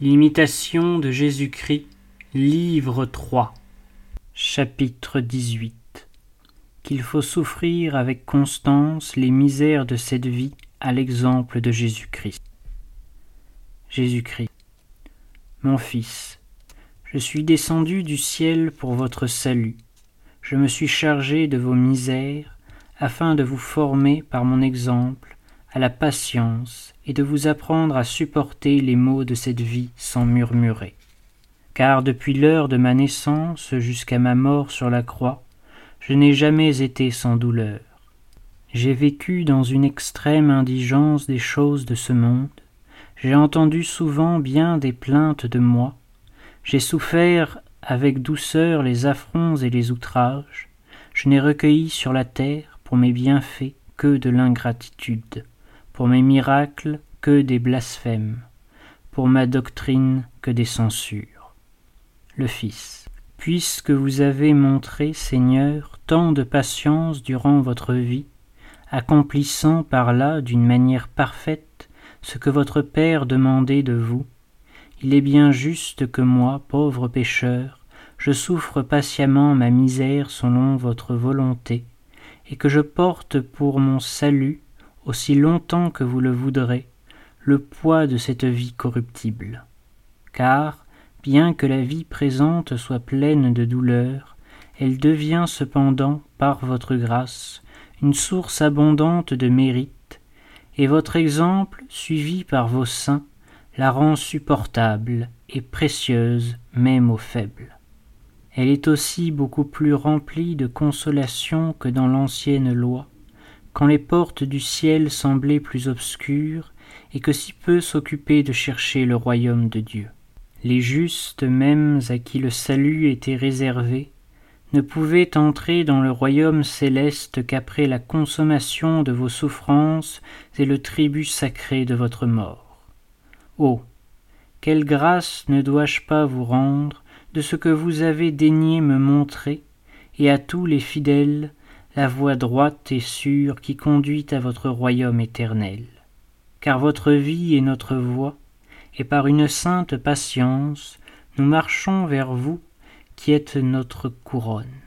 L'imitation de Jésus-Christ, livre 3, chapitre 18 Qu'il faut souffrir avec constance les misères de cette vie à l'exemple de Jésus-Christ. Jésus-Christ. Mon Fils, je suis descendu du ciel pour votre salut. Je me suis chargé de vos misères afin de vous former par mon exemple à la patience et de vous apprendre à supporter les maux de cette vie sans murmurer. Car depuis l'heure de ma naissance jusqu'à ma mort sur la croix, je n'ai jamais été sans douleur. J'ai vécu dans une extrême indigence des choses de ce monde, j'ai entendu souvent bien des plaintes de moi, j'ai souffert avec douceur les affronts et les outrages, je n'ai recueilli sur la terre pour mes bienfaits que de l'ingratitude pour mes miracles que des blasphèmes, pour ma doctrine que des censures. Le Fils. Puisque vous avez montré, Seigneur, tant de patience durant votre vie, accomplissant par là d'une manière parfaite ce que votre Père demandait de vous, il est bien juste que moi, pauvre pécheur, je souffre patiemment ma misère selon votre volonté, et que je porte pour mon salut aussi longtemps que vous le voudrez, le poids de cette vie corruptible. Car, bien que la vie présente soit pleine de douleurs, elle devient cependant, par votre grâce, une source abondante de mérite, et votre exemple, suivi par vos saints, la rend supportable et précieuse même aux faibles. Elle est aussi beaucoup plus remplie de consolation que dans l'ancienne loi, quand les portes du ciel semblaient plus obscures et que si peu s'occupaient de chercher le royaume de Dieu. Les justes mêmes à qui le salut était réservé ne pouvaient entrer dans le royaume céleste qu'après la consommation de vos souffrances et le tribut sacré de votre mort. Oh. Quelle grâce ne dois-je pas vous rendre de ce que vous avez daigné me montrer, et à tous les fidèles la voie droite et sûre qui conduit à votre royaume éternel. Car votre vie est notre voie, et par une sainte patience, nous marchons vers vous qui êtes notre couronne.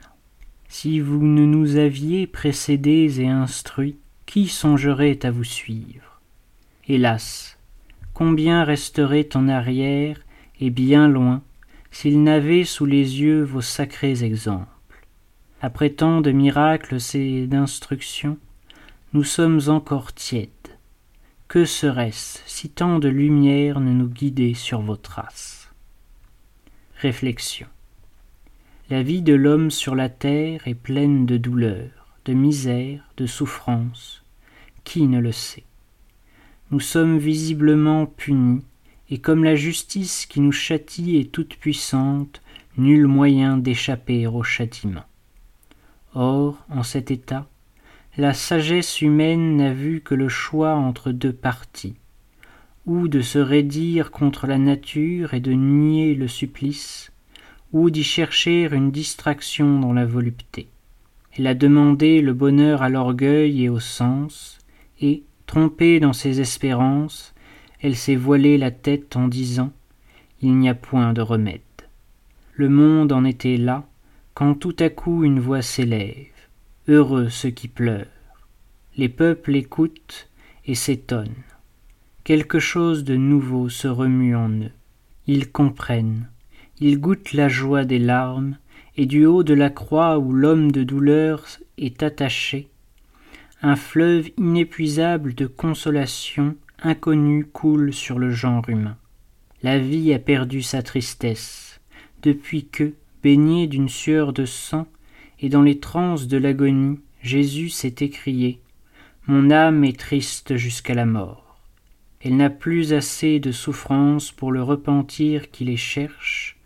Si vous ne nous aviez précédés et instruits, qui songerait à vous suivre? Hélas, combien resterait en arrière et bien loin s'ils n'avaient sous les yeux vos sacrés exemples? Après tant de miracles et d'instructions, nous sommes encore tièdes. Que serait-ce si tant de lumière ne nous guidait sur vos traces? Réflexion. La vie de l'homme sur la terre est pleine de douleurs, de misère, de souffrances. Qui ne le sait? Nous sommes visiblement punis, et comme la justice qui nous châtie est toute puissante, nul moyen d'échapper au châtiment. Or, en cet état, la sagesse humaine n'a vu que le choix entre deux partis, ou de se raidir contre la nature et de nier le supplice, ou d'y chercher une distraction dans la volupté. Elle a demandé le bonheur à l'orgueil et au sens, et, trompée dans ses espérances, elle s'est voilée la tête en disant Il n'y a point de remède. Le monde en était là, quand tout à coup une voix s'élève. Heureux ceux qui pleurent. Les peuples écoutent et s'étonnent. Quelque chose de nouveau se remue en eux. Ils comprennent. Ils goûtent la joie des larmes, et du haut de la croix où l'homme de douleur est attaché, un fleuve inépuisable de consolation inconnue coule sur le genre humain. La vie a perdu sa tristesse, depuis que, baigné d'une sueur de sang, et dans les transes de l'agonie, Jésus s'est écrié Mon âme est triste jusqu'à la mort. Elle n'a plus assez de souffrance pour le repentir qui les cherche,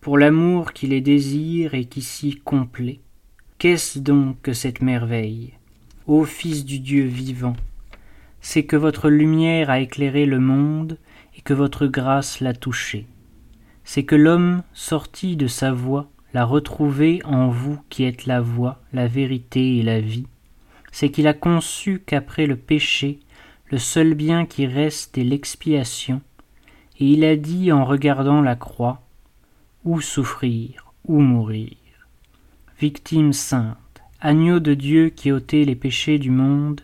pour l'amour qui les désire et qui s'y complaît. Qu'est-ce donc que cette merveille Ô Fils du Dieu vivant? C'est que votre lumière a éclairé le monde et que votre grâce l'a touché c'est que l'homme sorti de sa voie l'a retrouvé en vous qui êtes la voie, la vérité et la vie. C'est qu'il a conçu qu'après le péché, le seul bien qui reste est l'expiation, et il a dit en regardant la croix, Ou souffrir, ou mourir? Victime sainte, agneau de Dieu qui ôtez les péchés du monde,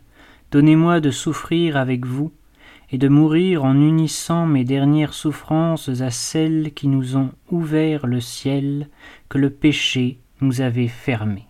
donnez-moi de souffrir avec vous, et de mourir en unissant mes dernières souffrances à celles qui nous ont ouvert le ciel que le péché nous avait fermé.